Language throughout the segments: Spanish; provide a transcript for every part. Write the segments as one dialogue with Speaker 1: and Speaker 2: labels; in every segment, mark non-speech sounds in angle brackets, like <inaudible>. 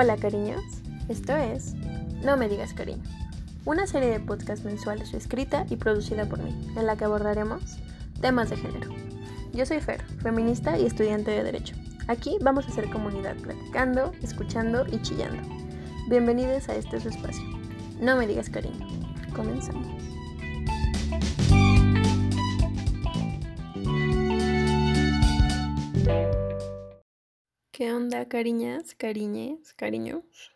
Speaker 1: Hola cariños, esto es No me digas cariño, una serie de podcasts mensuales escrita y producida por mí, en la que abordaremos temas de género. Yo soy Fer, feminista y estudiante de Derecho. Aquí vamos a hacer comunidad platicando, escuchando y chillando. Bienvenidos a este su espacio. No me digas cariño. Comenzamos. ¿Qué onda, cariñas, cariñes, cariños?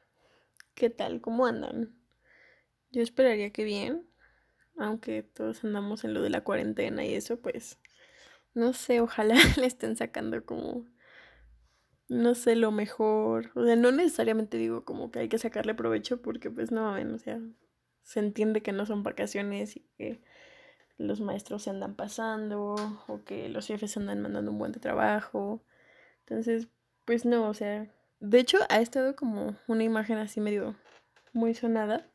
Speaker 1: ¿Qué tal? ¿Cómo andan? Yo esperaría que bien, aunque todos andamos en lo de la cuarentena y eso, pues, no sé, ojalá <laughs> le estén sacando como, no sé, lo mejor. O sea, no necesariamente digo como que hay que sacarle provecho porque pues no, o sea, se entiende que no son vacaciones y que los maestros se andan pasando o que los jefes andan mandando un buen de trabajo. Entonces, pues no, o sea, de hecho ha estado como una imagen así medio muy sonada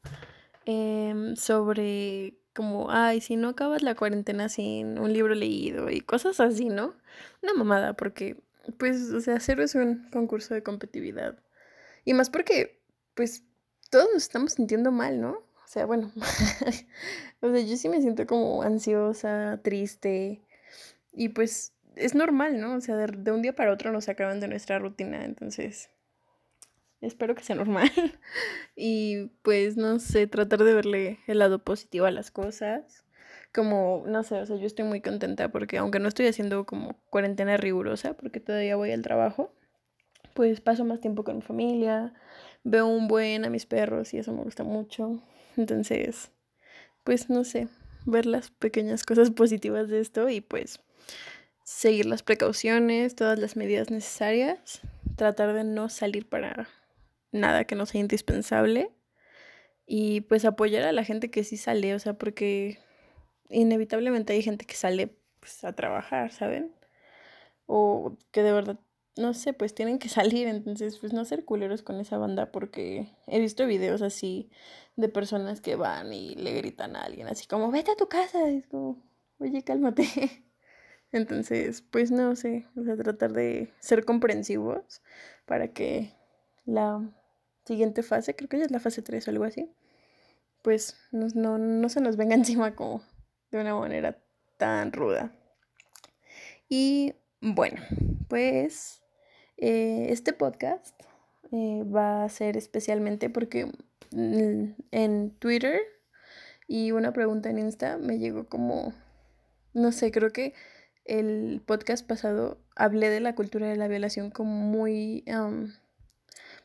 Speaker 1: em, sobre como, ay, si no acabas la cuarentena sin un libro leído y cosas así, ¿no? Una mamada, porque, pues, o sea, cero es un concurso de competitividad. Y más porque, pues, todos nos estamos sintiendo mal, ¿no? O sea, bueno, <laughs> o sea, yo sí me siento como ansiosa, triste, y pues es normal, ¿no? O sea, de, un día para otro nos acaban de nuestra rutina, entonces espero que sea normal. <laughs> y pues, no sé, tratar de verle el lado positivo a las cosas. Como, no sé, o sea, yo estoy muy contenta porque aunque no estoy haciendo como cuarentena rigurosa, porque todavía voy al trabajo, pues paso más tiempo con mi familia, veo un buen a mis perros y eso me gusta mucho. Entonces, pues no sé, ver las pequeñas cosas positivas de esto y pues seguir las precauciones, todas las medidas necesarias, tratar de no salir para nada que no sea indispensable y pues apoyar a la gente que sí sale, o sea, porque inevitablemente hay gente que sale pues, a trabajar, ¿saben? O que de verdad, no sé, pues tienen que <laughs> salir, entonces pues no ser culeros con esa banda porque he visto videos así de personas que van y le gritan a alguien así como, vete a tu casa, es como, oye, cálmate. <laughs> Entonces, pues no sé, o sea, tratar de ser comprensivos para que la siguiente fase, creo que ya es la fase 3 o algo así, pues no, no, se nos venga <laughs> encima como de una manera tan ruda. Y bueno, pues eh, este podcast eh, va a ser especialmente porque en Twitter y una pregunta en Insta me llegó como, no sé, creo que el podcast pasado hablé de la cultura de la violación como muy,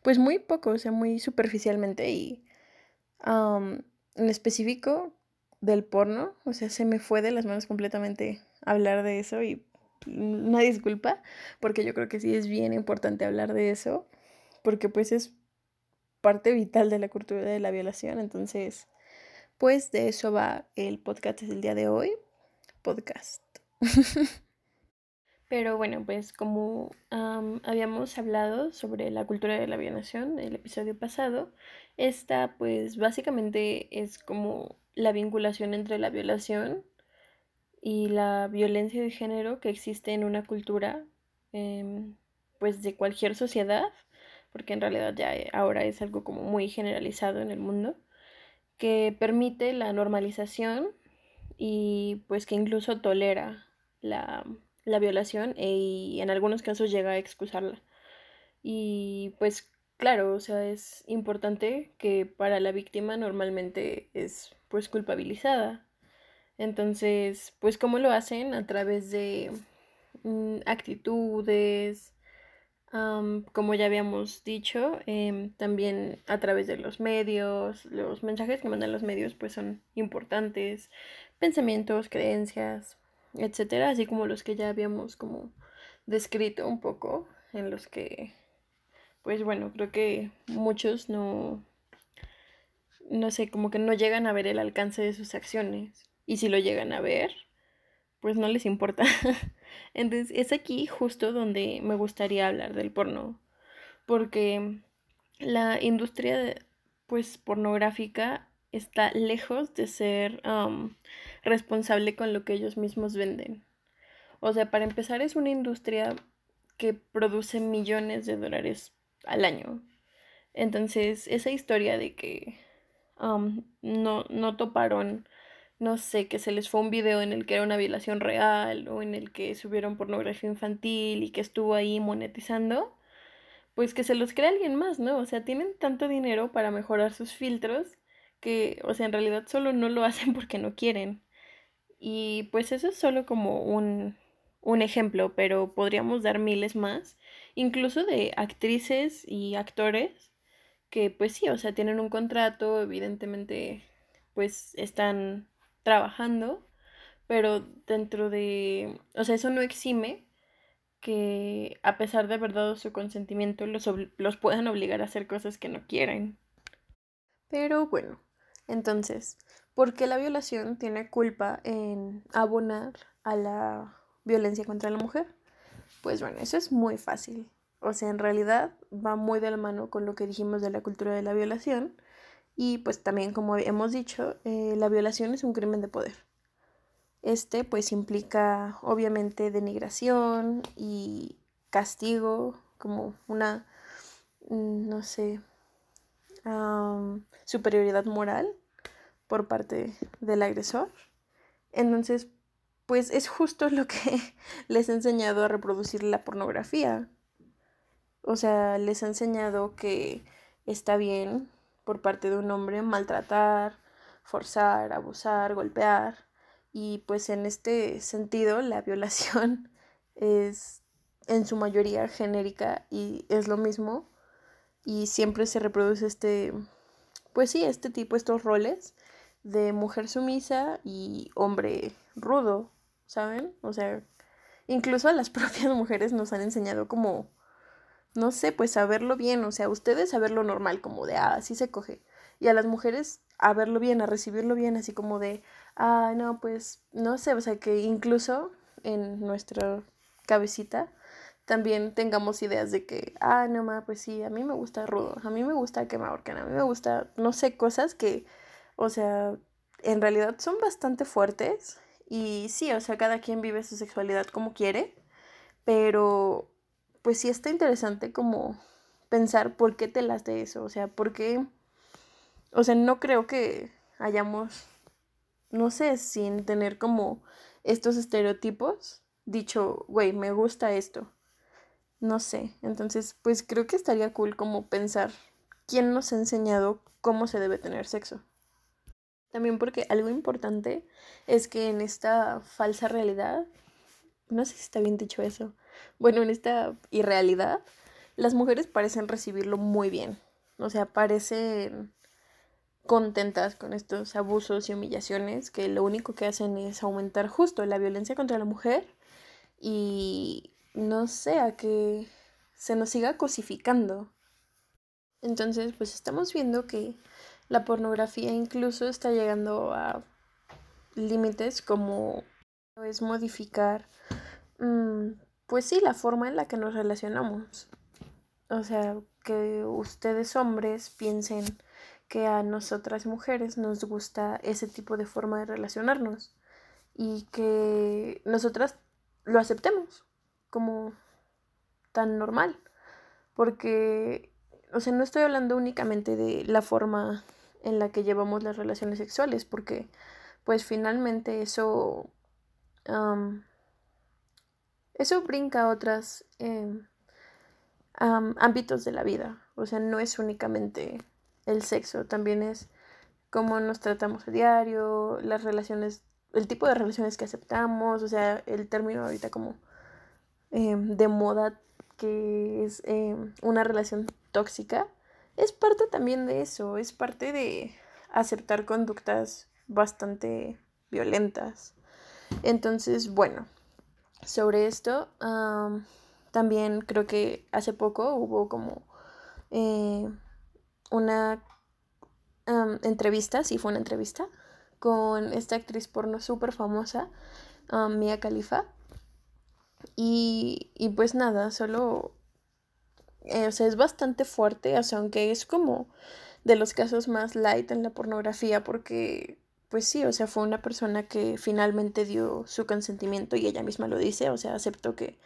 Speaker 1: pues muy poco, o sea, muy superficialmente y en específico del porno, o sea, se me fue de las manos completamente hablar de eso y una disculpa, porque yo creo que sí es bien importante hablar de eso, porque pues es parte vital de la cultura de la violación, entonces, pues de eso va el podcast del día de hoy, podcast. <laughs> Pero bueno, pues como habíamos hablado sobre la cultura de la violación en el episodio pasado, esta pues básicamente es como la vinculación entre la violación y la violencia de género que existe en una cultura em, pues de cualquier sociedad, porque en realidad ya eh, ahora es algo como muy generalizado en el mundo, que permite la normalización y pues que incluso tolera la, violación e, y en algunos casos llega a excusarla. Y pues claro, o sea, es importante que para la víctima normalmente es pues culpabilizada. Entonces, pues ¿cómo lo hacen? A través de mm, actitudes, como ya habíamos dicho, em, también a través de los medios, los mensajes que mandan los medios pues son importantes, pensamientos, creencias, etcétera, así como los que ya habíamos como descrito un poco, en los que, pues bueno, creo que muchos no, no sé, como que no llegan a ver el alcance de sus acciones, y si lo llegan a ver, pues no les importa. <laughs> Entonces es aquí justo donde me gustaría hablar del porno, porque la industria pues pornográfica está lejos de ser responsable con lo que ellos mismos venden. O sea, para empezar es una industria que produce millones de dólares al año. Entonces, esa historia de que no, no toparon, no sé, que se les fue un video en el que era una violación real o en el que subieron pornografía infantil y que estuvo ahí monetizando, pues que se los crea alguien más, ¿no? O sea, tienen tanto dinero para mejorar sus filtros que, o sea, en realidad solo no lo hacen <laughs> porque no quieren. Y pues eso es solo como un, un ejemplo, pero podríamos dar miles más, incluso de actrices y actores que pues sí, o sea, tienen un contrato, evidentemente pues están trabajando, pero dentro de, o sea, eso no exime que a pesar de haber dado su consentimiento los, los puedan obligar a hacer cosas que no quieren. Pero bueno, entonces, ¿por qué la violación tiene culpa en abonar a la violencia contra la mujer? Pues bueno, eso es muy fácil. O sea, en realidad va muy de la mano con lo que dijimos de la cultura de la violación. Y pues también, como hemos dicho, eh, la violación es un crimen de poder. Este pues implica obviamente denigración y castigo, como una, mm, no sé, superioridad moral por parte del agresor. Entonces, pues es justo lo que <laughs> les he enseñado a reproducir la pornografía. O sea, les ha enseñado que está bien por parte de un hombre maltratar, forzar, abusar, golpear. Y pues en este sentido la <laughs> violación es en su mayoría genérica y es lo mismo. Y siempre se reproduce este, pues sí, este tipo, estos roles de mujer sumisa y hombre rudo, ¿saben? O sea, incluso a las <laughs> propias mujeres nos han enseñado como no sé, pues saberlo bien, o sea, ustedes saberlo normal, como de, ah, así se coge. Y a las mujeres a verlo bien, a recibirlo bien, así como de, ah, no, pues, no sé, o sea, que incluso en nuestra cabecita también tengamos ideas de que, ah, no, ma, pues sí, a mí me gusta rudo, a mí me gusta que me a mí me gusta, no sé, cosas que, o sea, en realidad son bastante fuertes. Y sí, o sea, cada quien vive su sexualidad como quiere, pero pues sí está interesante como pensar por qué te las de eso, o sea, por qué, o sea, no creo que hayamos, no sé, sin tener como estos estereotipos, dicho, güey, me gusta esto, no sé, entonces, pues creo que estaría cool como pensar quién nos ha enseñado cómo se debe tener sexo. También porque algo importante es que en esta falsa realidad, no sé si está bien dicho eso, bueno, en esta irrealidad, las mujeres parecen recibirlo muy bien. O sea, parecen contentas con estos abusos y humillaciones que lo único que hacen es aumentar justo la violencia contra la mujer y no sé, a que se nos siga cosificando. Entonces, pues estamos viendo que la pornografía incluso está llegando a límites como es modificar mm, pues sí, la forma en la que nos relacionamos. O sea, que ustedes hombres piensen que a nosotras mujeres nos gusta ese tipo de forma de relacionarnos y que nosotras lo aceptemos como tan normal. Porque, o sea, no estoy hablando únicamente de la forma en la que llevamos las relaciones sexuales, porque pues finalmente eso eso brinca a otros em, ámbitos de la vida. O sea, no es únicamente el sexo, también es cómo nos tratamos a diario, las relaciones, el tipo de relaciones que aceptamos, o sea, el término ahorita como em, de moda que es em, una relación tóxica, es parte también de eso, es parte de aceptar conductas bastante violentas. Entonces, bueno, sobre esto. también creo que hace poco hubo como eh, una entrevista, sí fue una entrevista, con esta actriz porno súper famosa, Mia Khalifa. Y, y, pues nada, solo, eh, o sea, es bastante fuerte, o sea, aunque es como de los casos más light en la pornografía porque pues sí, o sea, fue una persona que finalmente dio su consentimiento y ella misma lo dice, o sea, aceptó que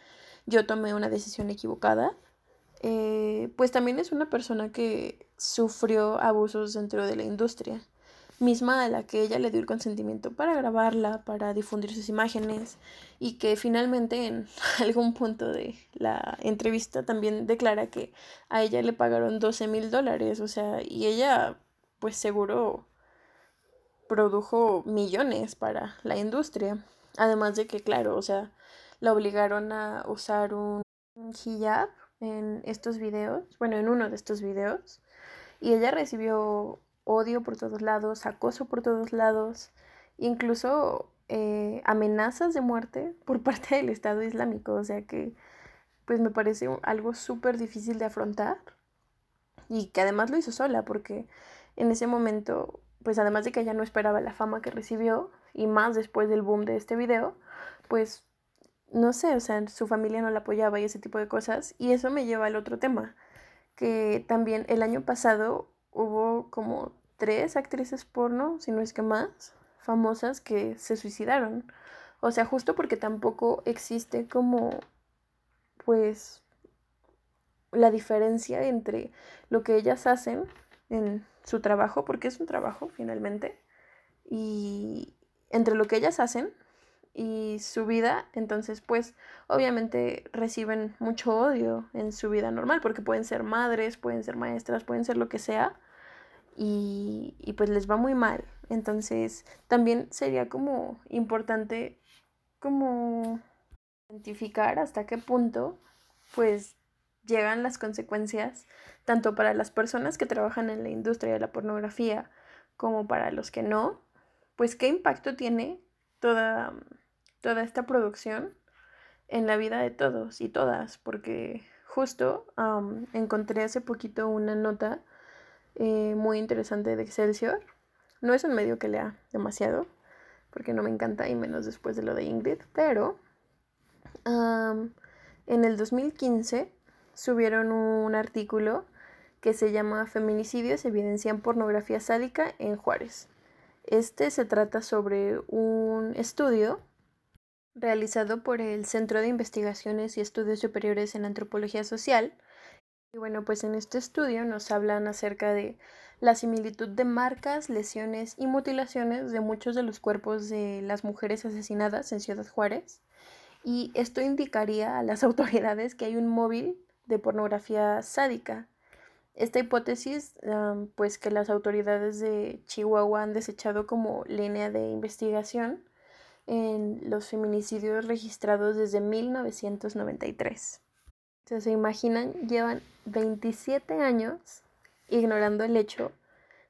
Speaker 1: yo tomé una decisión equivocada. eh, pues también es una persona que sufrió abusos dentro de la industria, misma a la que ella le dio el consentimiento para grabarla, para difundir sus imágenes y que finalmente en <laughs> algún punto de la entrevista también declara que a ella le pagaron 12 mil dólares, o sea, y ella pues seguro produjo millones para la industria, además de que claro, o sea, la obligaron a usar un hijab en estos videos, bueno, en uno de estos videos, y ella recibió odio por todos lados, acoso por todos lados, incluso eh, amenazas de muerte <laughs> por parte del Estado Islámico, o sea que pues me parece algo súper difícil de afrontar y que además lo hizo sola porque en ese momento pues además de que ella no esperaba la fama que recibió y más después del boom de este video, pues no sé, o sea, su familia no la apoyaba y ese tipo de cosas. Y eso me lleva al otro tema, que también el año pasado hubo como tres actrices porno, si no es que más, famosas que se suicidaron. O sea, justo porque tampoco existe como, pues, la diferencia entre lo que ellas hacen en su trabajo, porque es un trabajo finalmente, y entre lo que ellas hacen y su vida, entonces pues obviamente reciben mucho odio en su vida normal, porque pueden ser madres, pueden ser maestras, pueden ser lo que sea, y, y pues les va muy mal. Entonces también sería como importante como identificar hasta qué punto pues llegan las consecuencias tanto para las personas que trabajan en la industria de la pornografía como para los que no, pues qué impacto tiene toda toda esta producción en la vida de todos y todas, porque justo encontré hace poquito una nota eh, muy interesante de Excelsior. No es un medio que lea demasiado, porque no me encanta, y menos después de lo de Ingrid, pero en el 2015 subieron un artículo que se llama Feminicidios evidencian pornografía sádica en Juárez. Este se trata sobre un estudio realizado por el Centro de Investigaciones y Estudios Superiores en Antropología Social. Y bueno, pues en este estudio nos hablan acerca de la similitud de marcas, lesiones y mutilaciones de muchos de los cuerpos de las mujeres asesinadas en Ciudad Juárez. Y esto indicaría a las <laughs> autoridades que hay un móvil de pornografía sádica. Esta hipótesis, pues que las autoridades de Chihuahua han desechado como línea de investigación, en los feminicidios registrados desde 1993. Entonces, se imaginan, llevan 27 años ignorando el hecho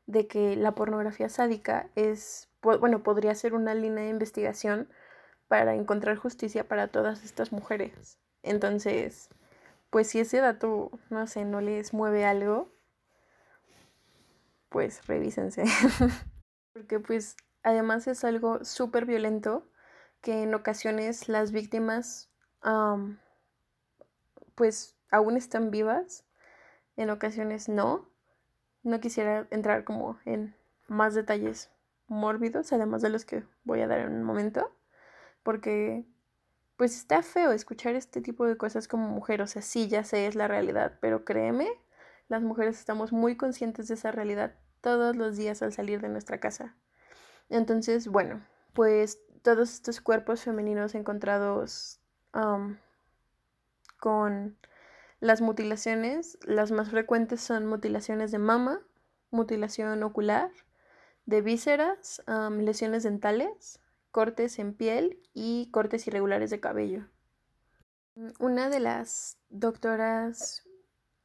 Speaker 1: de que la pornografía sádica es, bueno, podría ser una línea de investigación para encontrar justicia para todas estas mujeres. Entonces, pues si ese dato, no sé, no les mueve algo, pues revísense. <laughs> Porque pues Además es algo súper violento que en ocasiones las víctimas pues aún están vivas, en ocasiones no. No quisiera entrar como en más detalles mórbidos, además de los que voy a dar en un momento, porque pues está feo escuchar este tipo de cosas como mujer, o sea, sí, ya sé, es la realidad, pero créeme, las mujeres estamos muy conscientes de esa realidad todos los días al salir de nuestra casa. Entonces, bueno, pues todos estos cuerpos femeninos encontrados con las mutilaciones, las más frecuentes son mutilaciones de mama, mutilación ocular, de vísceras, lesiones dentales, cortes en piel y cortes irregulares de cabello. Una de las doctoras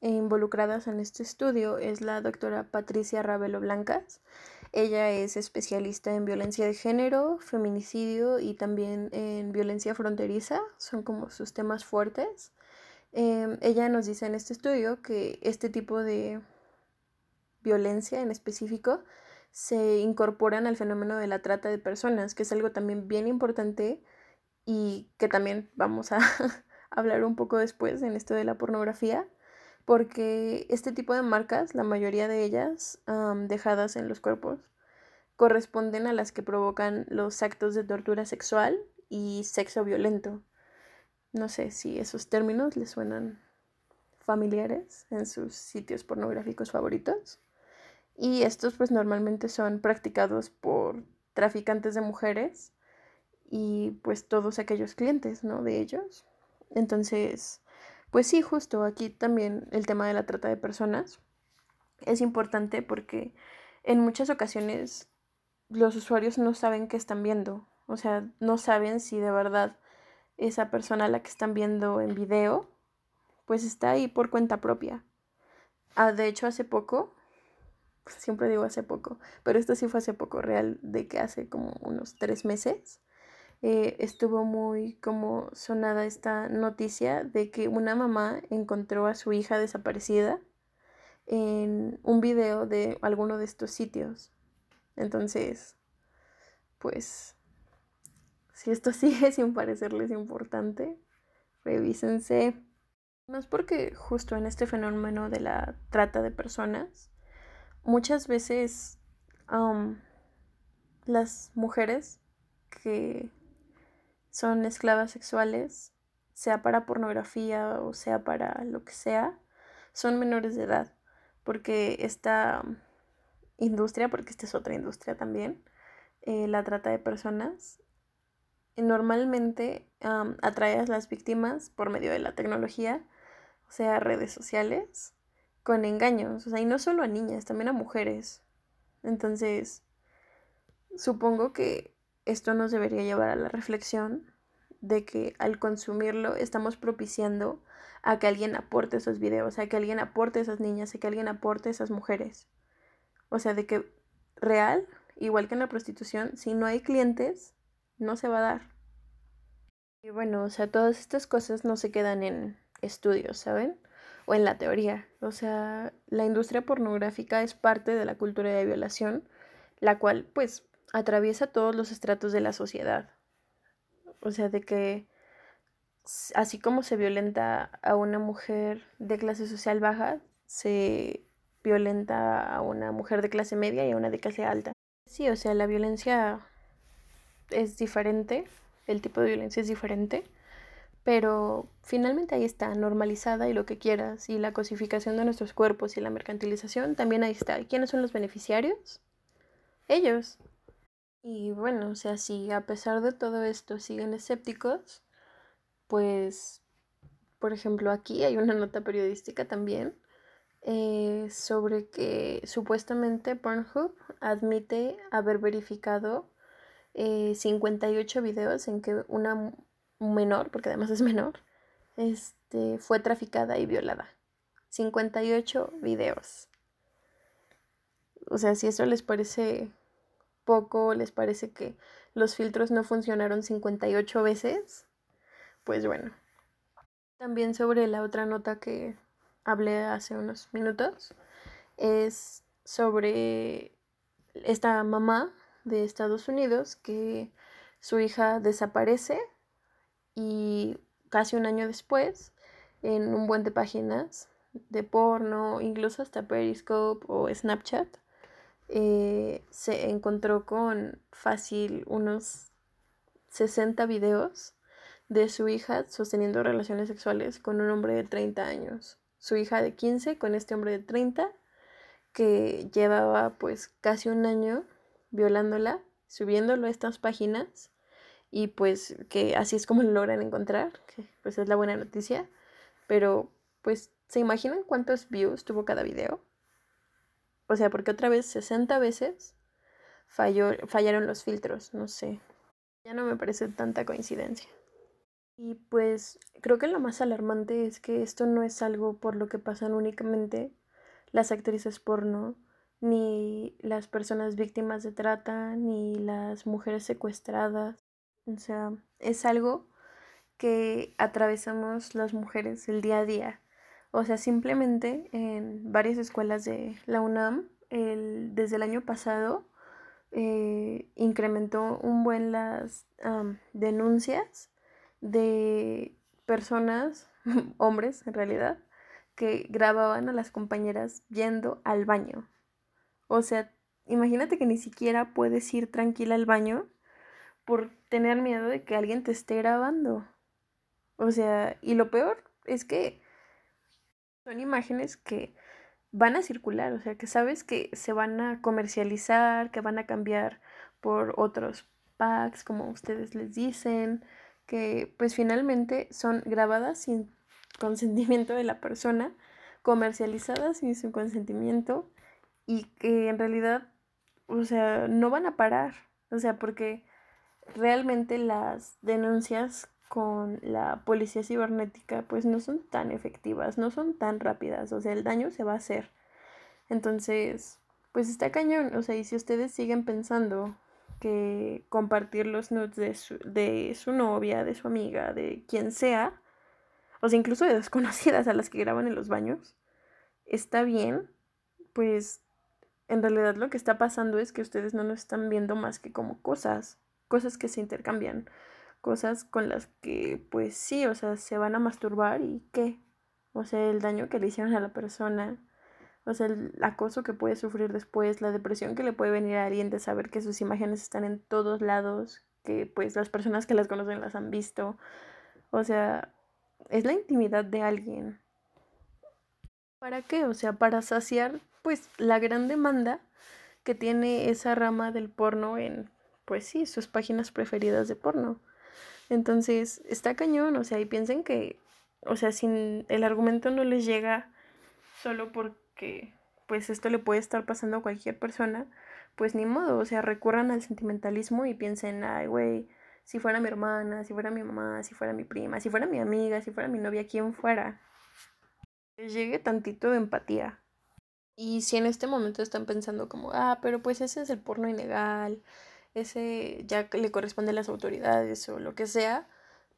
Speaker 1: involucradas en este estudio es la doctora Patricia Ravelo Blancas. Ella es especialista en violencia de género, feminicidio y también en violencia fronteriza, son como sus temas fuertes. Em, ella nos dice en este estudio que este tipo de violencia en específico se incorporan al fenómeno de la trata de personas, que es algo también bien importante y que también vamos a <laughs> hablar un poco después en esto de la pornografía porque este tipo de marcas, la mayoría de ellas dejadas en los cuerpos, corresponden a las que provocan los actos de tortura sexual y sexo violento. No sé si esos términos les suenan familiares en sus sitios pornográficos favoritos. Y estos pues normalmente son practicados por traficantes de mujeres y pues todos aquellos clientes, ¿no? De ellos. Entonces, pues sí, justo aquí también el tema de la trata de personas es importante porque en muchas ocasiones los usuarios no saben qué están viendo. O sea, no saben si de verdad esa persona a la que están viendo en video, pues está ahí por cuenta propia. Ah, de hecho, hace poco, siempre digo hace poco, pero esto sí fue hace poco, real, de que hace como unos tres meses, eh, estuvo muy como sonada esta noticia de que una mamá encontró a su hija desaparecida en un video de alguno de estos sitios. Entonces, pues, si esto <laughs> sigue sin parecerles importante, revísense. Más porque justo en este fenómeno de la trata de personas, muchas veces las mujeres que son esclavas sexuales, sea para pornografía o sea para lo que sea, son menores de edad, porque esta industria, porque esta es otra industria también, eh, la trata de personas, normalmente atrae a las víctimas por medio de la tecnología, o sea, redes sociales, con engaños, o sea, y no solo a niñas, también a mujeres. Entonces, supongo que esto nos debería llevar a la reflexión de que al consumirlo estamos propiciando a que alguien aporte esos videos, a que alguien aporte esas niñas, a que alguien aporte esas mujeres. O sea, de que real, igual que en la prostitución, si no hay clientes, no se va a dar. Y bueno, o sea, todas estas cosas no se quedan en estudios, ¿saben? O en la teoría. O sea, la industria pornográfica es parte de la cultura de violación, la cual pues atraviesa todos los estratos de la sociedad. O sea, de que así como se violenta a una mujer de clase social baja, se violenta a una mujer de clase media y a una de clase alta. Sí, o sea, la violencia es diferente, el tipo de violencia es diferente, pero finalmente ahí está, normalizada y lo que quieras, y la cosificación de nuestros cuerpos y la mercantilización también ahí está. ¿Y quiénes son los beneficiarios? Ellos. Y bueno, o sea, si a pesar de todo esto siguen escépticos, pues, por ejemplo, aquí hay una nota periodística también eh, sobre que supuestamente Pornhub admite haber verificado 58 eh, videos en que una menor, porque además es menor, este, fue traficada y violada. 58 videos. O sea, si eso les parece poco, les parece que los filtros no funcionaron 58 veces, pues bueno. También sobre la otra nota que hablé hace unos minutos es sobre esta mamá de Estados Unidos que su hija desaparece y casi un año después en un buen de páginas de porno, incluso hasta Periscope o Snapchat, eh, se encontró con fácil unos 60 videos de su hija sosteniendo relaciones sexuales con un hombre de 30 años. Su hija de 15 con este hombre de 30 que llevaba pues casi un año violándola, subiéndolo a estas páginas y pues que así es como lo logran encontrar, que pues es la buena noticia, pero pues ¿se imaginan cuántos views tuvo cada video? O sea, porque otra vez 60 veces falló, fallaron los filtros, no sé. Ya no me parece tanta coincidencia. Y pues creo que lo más alarmante es que esto no es algo por lo que pasan únicamente las actrices porno, ni las personas víctimas de trata, ni las mujeres secuestradas. O sea, es algo que atravesamos las mujeres el día a día. O sea, simplemente en varias escuelas de la UNAM, desde el año pasado, eh, incrementó un buen las denuncias de personas, <laughs> hombres en realidad, que grababan a las compañeras yendo al baño. O sea, imagínate que ni siquiera puedes ir tranquila al baño por tener miedo de que alguien te esté grabando. O sea, y lo peor es que Son imágenes que van a circular, o sea, que sabes que se van a comercializar, que van a cambiar por otros packs, como ustedes les dicen, que pues finalmente son grabadas sin consentimiento de la persona, comercializadas sin su consentimiento y que en realidad, o sea, no van a parar, o sea, porque realmente las denuncias con la policía cibernética pues no son tan efectivas, no son tan rápidas, o sea, el daño se va a hacer. Entonces, pues está cañón, o sea, y si ustedes siguen pensando que compartir los nudes de su, de su novia, de su amiga, de quien sea, o sea, incluso de desconocidas <laughs> a las que graban en los baños, está bien, pues en realidad lo que está pasando es que ustedes no nos están viendo más que como cosas, cosas que se intercambian, cosas con las que, pues sí, o sea, se van a masturbar y qué, o sea, el daño que le hicieron a la persona, o sea, el acoso que puede sufrir después, la depresión que le puede venir a alguien de saber que sus imágenes están en todos lados, que pues las personas que las conocen las han visto. O sea, es la intimidad de alguien. ¿Para qué? O sea, para saciar pues la gran demanda que tiene esa rama del porno en, pues sí, sus páginas preferidas de porno. Entonces, está cañón, o sea, y piensen que, o sea, sin el argumento no les llega solo por que pues esto le puede estar pasando a cualquier persona, pues ni modo, o sea, recurran al sentimentalismo y piensen, ay, güey, si fuera mi hermana, si fuera mi mamá, si fuera mi prima, si fuera mi amiga, si fuera mi novia, quien fuera. Les llegue tantito de empatía. Y si en este momento están pensando como, ah, pero pues ese es el porno ilegal, ese ya le corresponde a las autoridades o lo que sea,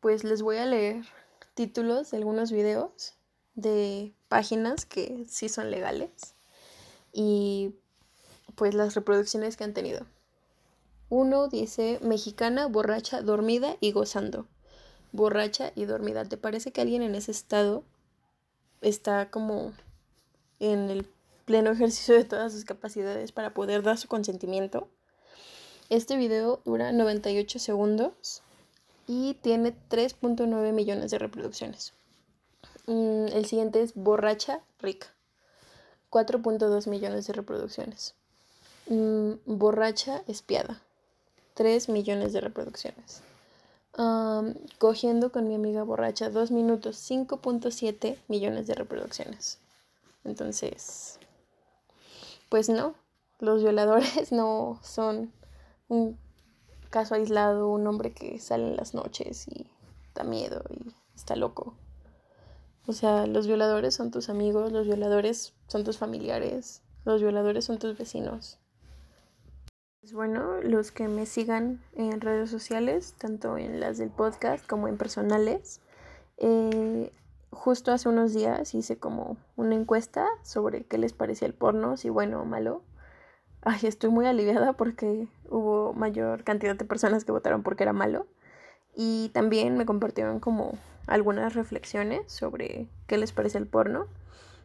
Speaker 1: pues les voy a leer títulos de algunos videos de páginas que sí son legales y pues las reproducciones que han tenido. Uno dice mexicana, borracha, dormida y gozando. Borracha y dormida. ¿Te parece que alguien en ese estado está como en el pleno ejercicio de todas sus capacidades para poder dar su consentimiento? Este video dura 98 segundos y tiene 3.9 millones de reproducciones. Mm, el siguiente es Borracha Rica. 4.2 millones de reproducciones. Mm, borracha Espiada. 3 millones de reproducciones. cogiendo con mi amiga borracha 2 minutos. 5.7 millones de reproducciones. Entonces, pues no. Los violadores <laughs> no son un caso aislado, un hombre que sale en las noches y da miedo y está loco. O sea, los violadores son tus amigos, los violadores son tus familiares, los violadores son tus vecinos. Pues bueno, los que me sigan en redes sociales, tanto en las del podcast como en personales, eh, justo hace unos días hice como una encuesta sobre qué les parecía el porno, si bueno o malo. Ay, estoy muy aliviada porque hubo mayor cantidad de personas que votaron porque era malo. Y también me compartieron como algunas reflexiones sobre qué les parece el porno.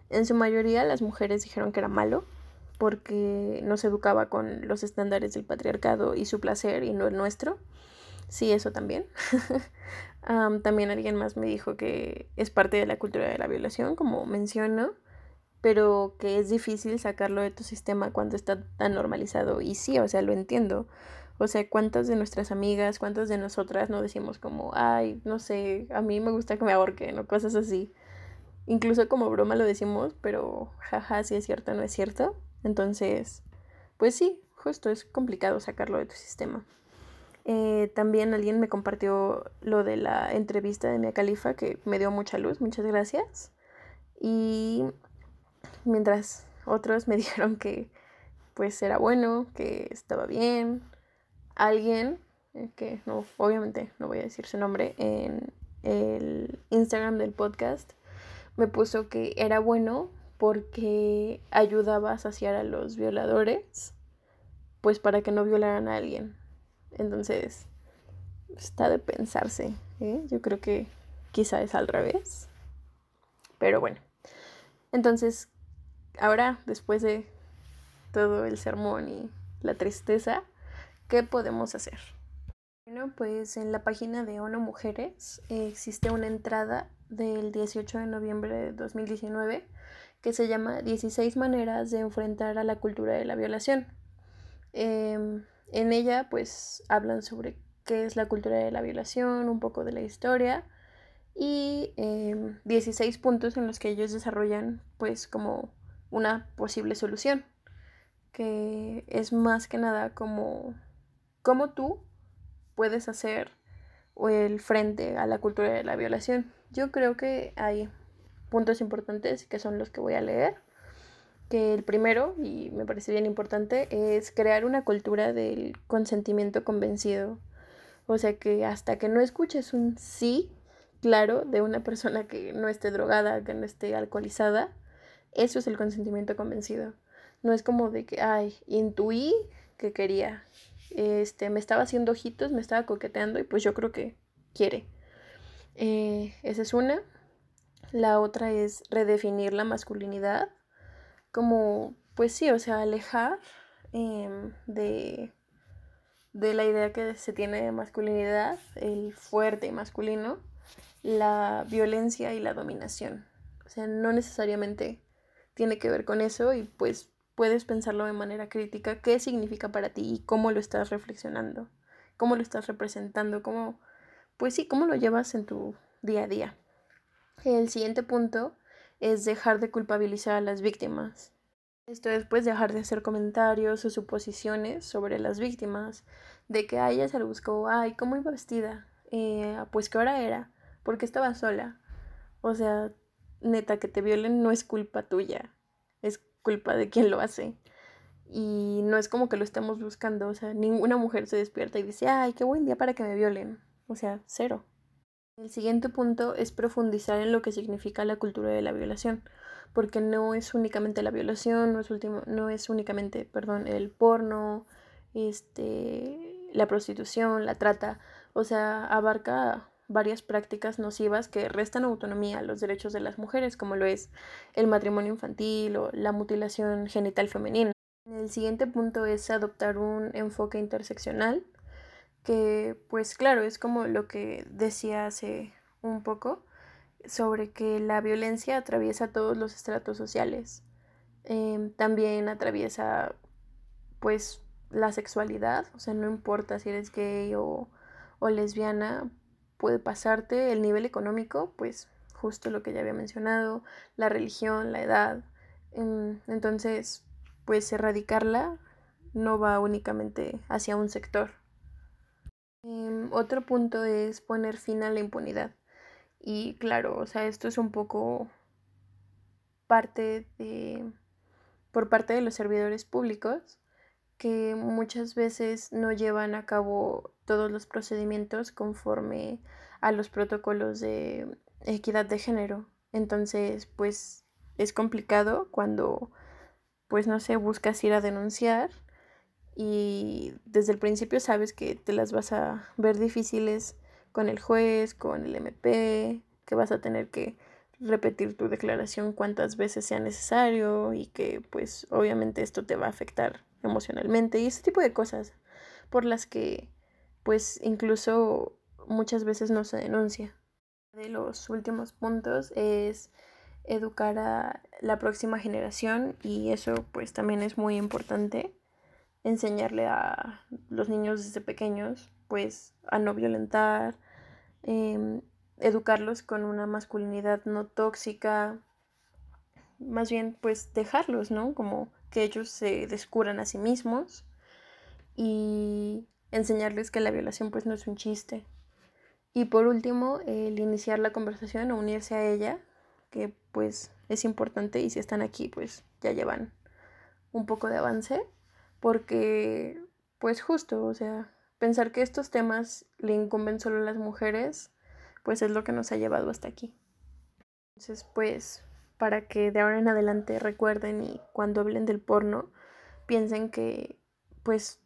Speaker 1: En su mayoría las mujeres dijeron que era malo porque no se educaba con los estándares del patriarcado y su placer y no el nuestro. Sí, eso también. <laughs> también alguien más me dijo que es parte de la cultura de la violación, como menciono, pero que es difícil sacarlo de tu sistema cuando está tan normalizado. Y sí, o sea, lo entiendo. O sea, ¿cuántas de nuestras amigas, cuántas de nosotras no decimos como, ay, no sé, a mí me gusta que me ahorquen o cosas así? Incluso como broma lo decimos, pero jaja, si es cierto, no es cierto. Entonces, pues sí, justo es complicado sacarlo de tu sistema. Eh, también alguien me compartió lo de la entrevista de Mia Califa que me dio mucha luz, muchas gracias. Y mientras otros me <laughs> dijeron que pues era bueno, que estaba bien, alguien, eh, que no, obviamente no voy a decir su nombre, en el Instagram del podcast, me puso que era bueno porque ayudaba a saciar a los violadores, pues para que no violaran a alguien. Entonces, está de pensarse. ¿eh? Yo creo que quizá es al revés. Pero bueno. Entonces, ahora, después de todo el sermón y la tristeza, ¿Qué podemos hacer? Bueno, pues en la página de ONU Mujeres existe una entrada del 18 de noviembre de 2019 que se llama 16 maneras de enfrentar a la cultura de la violación. Em, en ella pues hablan sobre qué es la cultura de la violación, un poco de la historia y 16 em, puntos en los que ellos desarrollan pues como una posible solución, que es más que nada como cómo tú puedes hacer el frente a la cultura de la violación. Yo creo que hay puntos importantes que son los que voy a leer. Que el primero, y me parece bien importante, es crear una cultura del consentimiento convencido. O sea que hasta que no escuches un sí claro de una persona que no esté drogada, que no esté alcoholizada, eso es el consentimiento convencido. No es como de que, ay, intuí que quería. Este, me estaba haciendo ojitos, me estaba coqueteando y pues yo creo que quiere. Eh, esa es una. La otra es redefinir la masculinidad. Como, pues sí, o sea, alejar em, de, de la idea que se tiene de masculinidad, el fuerte masculino, la violencia y la dominación. O sea, no necesariamente tiene que ver con eso y pues puedes pensarlo de manera crítica, qué significa para ti y cómo lo estás reflexionando, cómo lo estás representando, cómo, pues sí, cómo lo llevas en tu día a día. El siguiente punto es dejar de culpabilizar a las víctimas. Esto es pues dejar de hacer comentarios o suposiciones sobre las víctimas, de que a ella se le buscó, ay, ¿cómo iba vestida? Eh, pues qué hora era, porque estaba sola. O sea, neta, que te violen no es culpa tuya, es culpa de quien lo hace. Y no es como que lo estemos buscando, o sea, ninguna mujer se despierta y dice, ay, qué buen día para que me violen. O sea, cero. El siguiente punto es profundizar en lo que significa la cultura de la violación, porque no es únicamente la violación, no es, no es únicamente, perdón, el porno, este, la prostitución, la trata, o sea, abarca varias prácticas nocivas que restan autonomía a los derechos de las mujeres, como lo es el matrimonio infantil o la mutilación genital femenina. El siguiente punto es adoptar un enfoque interseccional, que pues claro, es como lo que decía hace un poco, sobre que la violencia atraviesa todos los estratos sociales. Em, también atraviesa pues la sexualidad, o sea, no importa si eres gay o, o lesbiana, puede pasarte el nivel económico, pues justo lo que ya había mencionado, la religión, la edad. Em, entonces, pues erradicarla no va únicamente hacia un sector. Em, otro punto es poner fin a la impunidad. Y claro, o sea, esto es un poco parte de, por parte de los servidores públicos, que muchas veces no llevan a cabo todos los procedimientos conforme a los protocolos de equidad de género. Entonces, pues es complicado cuando, pues no sé, buscas ir a denunciar y desde el principio sabes que te las vas a ver difíciles con el juez, con el MP, que vas a tener que repetir tu declaración cuantas veces sea necesario y que pues obviamente esto te va a afectar emocionalmente y ese tipo de cosas por las que pues incluso muchas veces no se denuncia. De los últimos puntos es educar a la próxima generación y eso pues también es muy importante enseñarle a los niños desde pequeños pues a no violentar, em, educarlos con una masculinidad no tóxica, más bien pues dejarlos, ¿no? Como que ellos se descubran a sí mismos y enseñarles que la violación pues no es un chiste. Y por último, el iniciar la conversación o unirse a ella, que pues es importante y si están aquí pues ya llevan un poco de avance, porque pues justo, o sea, pensar que estos temas le incumben solo a las mujeres, pues es lo que nos ha llevado hasta aquí. Entonces, pues para que de ahora en adelante recuerden y cuando hablen del porno piensen que pues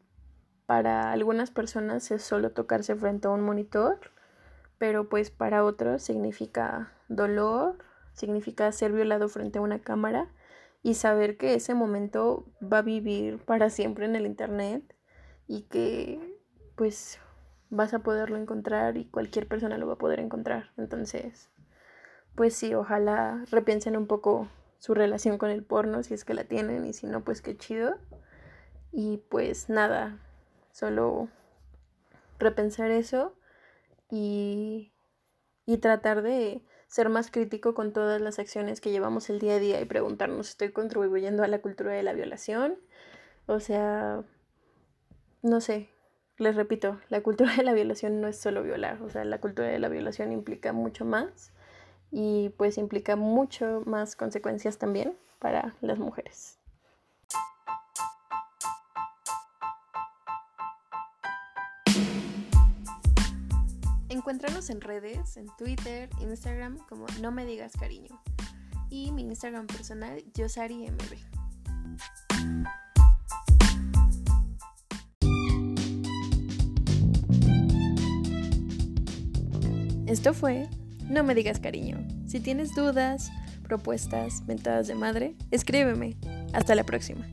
Speaker 1: para algunas personas es solo tocarse frente a un monitor, pero pues para otros significa dolor, significa ser violado frente a una cámara y saber que ese momento va a vivir para siempre en el internet y que pues vas a poderlo encontrar y cualquier persona lo va a poder encontrar. Entonces, pues sí, ojalá repiensen un poco su relación con el porno, si es que la tienen, y si no, pues qué chido. Y pues nada, solo repensar eso y, y tratar de ser más crítico con todas las acciones que llevamos el día a día y preguntarnos, ¿estoy contribuyendo a la cultura de la violación? O sea, no sé, les repito, la cultura de la violación no es solo violar, o sea, la cultura de la violación implica mucho más y pues implica mucho más consecuencias también para las mujeres. Encuéntranos en redes, en Twitter, Instagram como No Me Digas Cariño y mi Instagram personal, YosariMB. Esto fue No me digas cariño. Si tienes dudas, propuestas, mentadas de madre, escríbeme. Hasta la próxima.